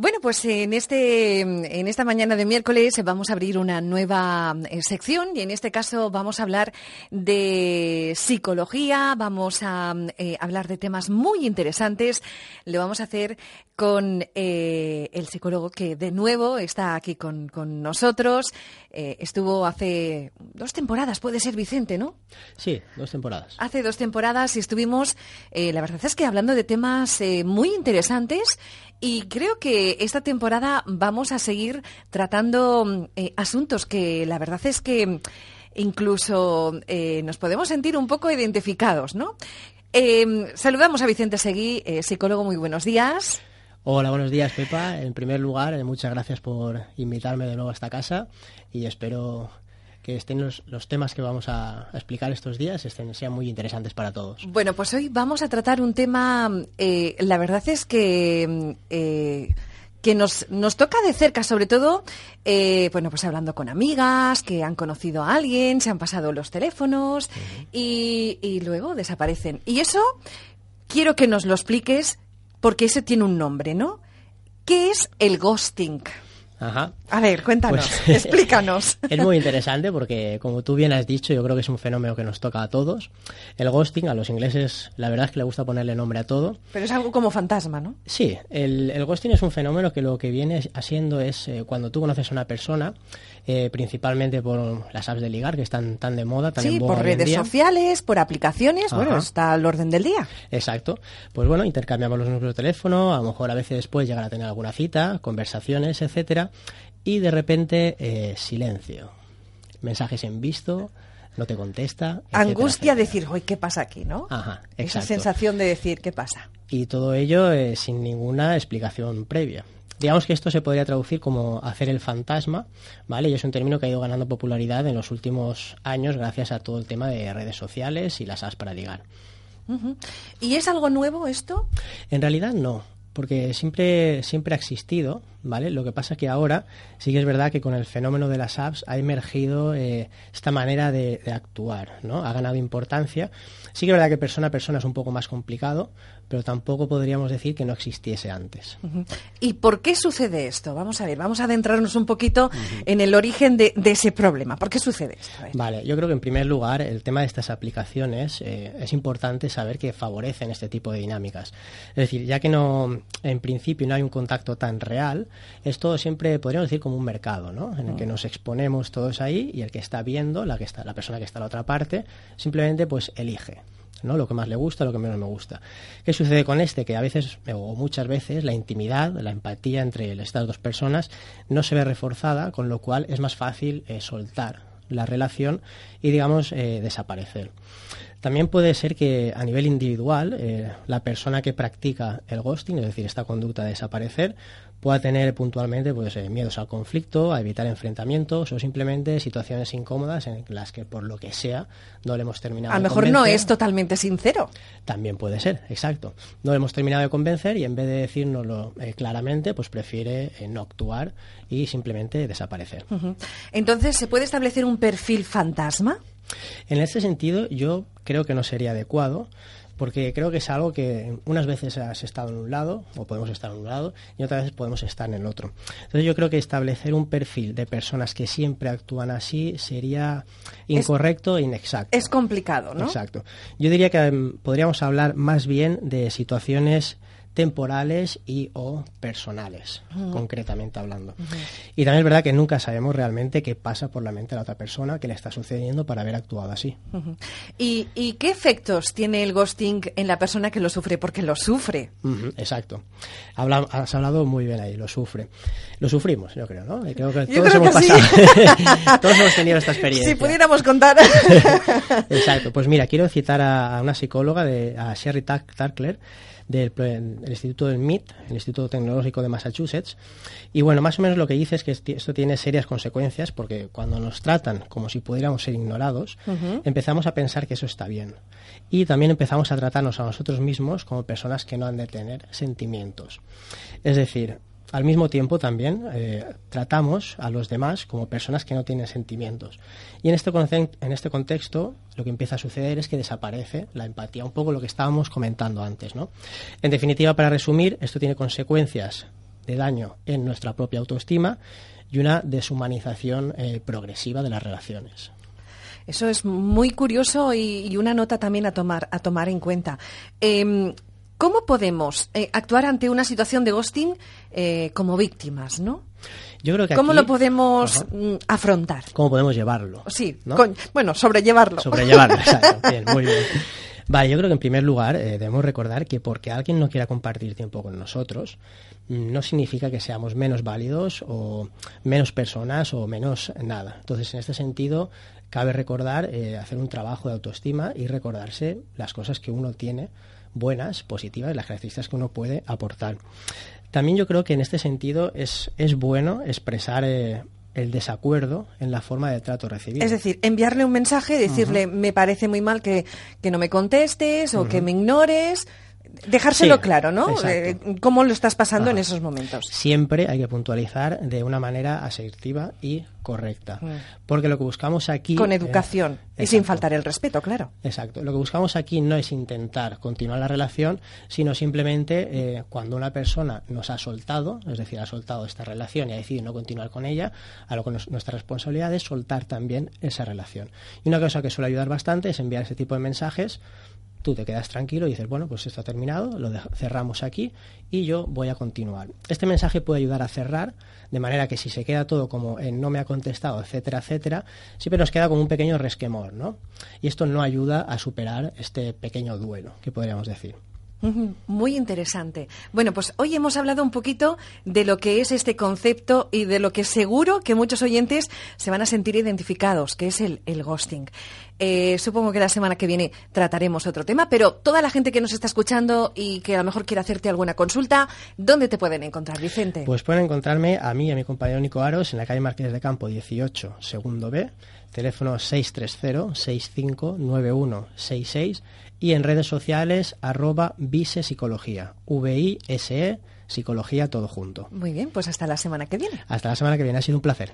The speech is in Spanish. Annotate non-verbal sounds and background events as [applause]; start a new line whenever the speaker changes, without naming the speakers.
Bueno, pues en este en esta mañana de miércoles vamos a abrir una nueva eh, sección y en este caso vamos a hablar de psicología, vamos a eh, hablar de temas muy interesantes. Lo vamos a hacer con eh, el psicólogo que de nuevo está aquí con, con nosotros. estuvo hace dos temporadas, puede ser Vicente, ¿no?
Sí, dos temporadas.
Hace dos temporadas y estuvimos, la verdad es que hablando de temas muy interesantes y creo que esta temporada vamos a seguir tratando eh, asuntos que la verdad es que incluso eh, nos podemos sentir un poco identificados, ¿no? Em, saludamos a Vicente Seguí, eh, psicólogo, muy buenos días.
Hola, buenos días, Pepa. En primer lugar, muchas gracias por invitarme de nuevo a esta casa y espero que estén los, temas que vamos a, explicar estos días estén, sean muy interesantes para todos.
Bueno, pues hoy vamos a tratar un tema, eh, la verdad es que... Eh, que nos, nos toca de cerca, sobre todo, eh, bueno, pues hablando con amigas que han conocido a alguien, se han pasado los teléfonos y, y luego desaparecen. Y eso quiero que nos lo expliques porque ese tiene un nombre, ¿no? ¿Qué es el ghosting?
Ajá.
A ver, cuéntanos, pues, [laughs] explícanos.
Es muy interesante porque, como tú bien has dicho, yo creo que es un fenómeno que nos toca a todos. El ghosting, a los ingleses, la verdad es que le gusta ponerle nombre a todo.
Pero es algo como fantasma, ¿no?
Sí, el, ghosting es un fenómeno que lo que viene haciendo es eh, cuando tú conoces a una persona, eh, principalmente por las apps de ligar que están tan de moda, tan
sí, por redes sociales, por aplicaciones, bueno, está al orden del día.
Exacto. Pues bueno, intercambiamos los números de teléfono, a lo mejor a veces después llegan a tener alguna cita, conversaciones, etcétera, y de repente eh, silencio. Mensajes en visto, no te contesta.
Angustia decir, hoy ¿qué pasa aquí, no? Ajá, Esa sensación de decir, ¿qué pasa?
Y todo ello eh, sin ninguna explicación previa. Digamos que esto se podría traducir como hacer el fantasma, ¿vale? Y es un término que ha ido ganando popularidad en los últimos años gracias a todo el tema de redes sociales y las apps para ligar.
¿Y es algo nuevo esto?
En realidad no porque siempre, siempre ha existido, ¿vale? Lo que pasa es que ahora sí que es verdad que con el fenómeno de las apps ha emergido eh, esta manera de, de, actuar, ¿no? Ha ganado importancia. Sí que es verdad que persona a persona es un poco más complicado, pero tampoco podríamos decir que no existiese antes.
¿Y por qué sucede esto? Vamos a ver, vamos a adentrarnos un poquito en el origen de, ese problema. ¿Por qué sucede esto?
Vale, yo creo que en primer lugar el tema de estas aplicaciones eh, es importante saber que favorecen este tipo de dinámicas. Es decir, ya que no, en principio no hay un contacto tan real, es todo siempre, podríamos decir, como un mercado, ¿no? En el que nos exponemos todos ahí y el que está viendo, la, que está, la persona que está a la otra parte, simplemente pues elige. Lo que más le gusta, lo que menos me gusta. ¿Qué sucede con este? Que a veces, o muchas veces, la intimidad, la empatía entre estas dos personas no se ve reforzada, con lo cual es más fácil eh, soltar la relación y, digamos, eh, desaparecer. También puede ser que a nivel individual eh, la persona que practica el ghosting, es decir, esta conducta de desaparecer, pueda tener puntualmente pues, eh, miedos al conflicto, a evitar enfrentamientos o simplemente situaciones incómodas en las que por lo que sea no le hemos terminado
a lo mejor no es totalmente sincero.
También puede ser, exacto. No le hemos terminado de convencer y en vez de decírnoslo eh, claramente, pues prefiere no actuar y simplemente desaparecer.
Entonces, ¿se puede establecer un perfil fantasma?
En ese sentido, yo creo que no sería adecuado, porque creo que es algo que unas veces has estado en un lado, o podemos estar en un lado, y otras veces podemos estar en el otro. Entonces yo creo que establecer un perfil de personas que siempre actúan así sería incorrecto e inexacto.
Es complicado, ¿no?
Exacto. Yo diría que em, podríamos hablar más bien de situaciones temporales y o personales, concretamente hablando. Y también es verdad que nunca sabemos realmente qué pasa por la mente de la otra persona, qué le está sucediendo para haber actuado así.
¿Y, qué efectos tiene el ghosting en la persona que lo sufre? Porque lo sufre.
exacto. has hablado muy bien ahí, lo sufre. Lo sufrimos, yo creo, ¿no? Creo que todos hemos pasado. [laughs] todos hemos tenido esta experiencia.
Si pudiéramos contar. [laughs]
exacto. Pues mira, quiero citar a, una psicóloga, de, a Sherry Tarkler, del, Instituto del MIT, el Instituto Tecnológico de Massachusetts. Y bueno, más o menos lo que dice es que esto tiene serias consecuencias porque cuando nos tratan como si pudiéramos ser ignorados, empezamos a pensar que eso está bien. Y también empezamos a tratarnos a nosotros mismos como personas que no han de tener sentimientos. Es decir, al mismo tiempo también eh, tratamos a los demás como personas que no tienen sentimientos. Y en este, en este contexto lo que empieza a suceder es que desaparece la empatía, un poco lo que estábamos comentando antes. ¿no? En definitiva, para resumir, esto tiene consecuencias de daño en nuestra propia autoestima y una deshumanización eh, progresiva de las relaciones.
Eso es muy curioso y, una nota también a tomar, a tomar en cuenta. Em, ¿Cómo podemos eh, actuar ante una situación de ghosting eh, como víctimas, no?
Yo creo que
¿Cómo lo podemos mm, afrontar?
¿Cómo podemos llevarlo?
Sí, bueno, sobrellevarlo.
Sobrellevarlo, [laughs] exacto. Bien, muy bien. Vale, yo creo que en primer lugar eh, debemos recordar que porque alguien no quiera compartir tiempo con nosotros, mm, no significa que seamos menos válidos o menos personas o menos nada. Entonces, en este sentido, cabe recordar, eh, hacer un trabajo de autoestima y recordarse las cosas que uno tiene buenas, positivas, las características que uno puede aportar. También yo creo que en este sentido es, es bueno expresar eh, el desacuerdo en la forma de trato recibido.
Es decir, enviarle un mensaje, decirle, me parece muy mal que, que no me contestes o que me ignores dejárselo claro, ¿no? Eh, ¿Cómo lo estás pasando en esos momentos?
Siempre hay que puntualizar de una manera asertiva y correcta. Mm. Porque lo que buscamos aquí...
Con educación y sin faltar el respeto, claro.
Exacto. Lo que buscamos aquí no es intentar continuar la relación, sino simplemente eh, cuando una persona nos ha soltado, es decir, ha soltado esta relación y ha decidido no continuar con ella, a lo que nuestra responsabilidad es soltar también esa relación. Y una cosa que suele ayudar bastante es enviar ese tipo de mensajes tú te quedas tranquilo y dices, bueno, pues esto ha terminado, lo cerramos aquí y yo voy a continuar. Este mensaje puede ayudar a cerrar, de manera que si se queda todo como en no me ha contestado, etcétera, etcétera, siempre nos queda como un pequeño resquemor, ¿no? Y esto no ayuda a superar este pequeño duelo, que podríamos decir.
Muy interesante. Bueno, pues hoy hemos hablado un poquito de lo que es este concepto y de lo que seguro que muchos oyentes se van a sentir identificados, que es el, ghosting. Eh, supongo que la semana que viene trataremos otro tema, pero toda la gente que nos está escuchando y que a lo mejor quiere hacerte alguna consulta, ¿dónde te pueden encontrar, Vicente?
Pues pueden encontrarme a mí y a mi compañero Nico Aros en la calle Martínez de Campo 18, segundo B, teléfono 630-659166 y en redes sociales arroba vise psicología, V-I-S-E, psicología todo junto.
Muy bien, pues hasta la semana que viene.
Hasta la semana que viene, ha sido un placer.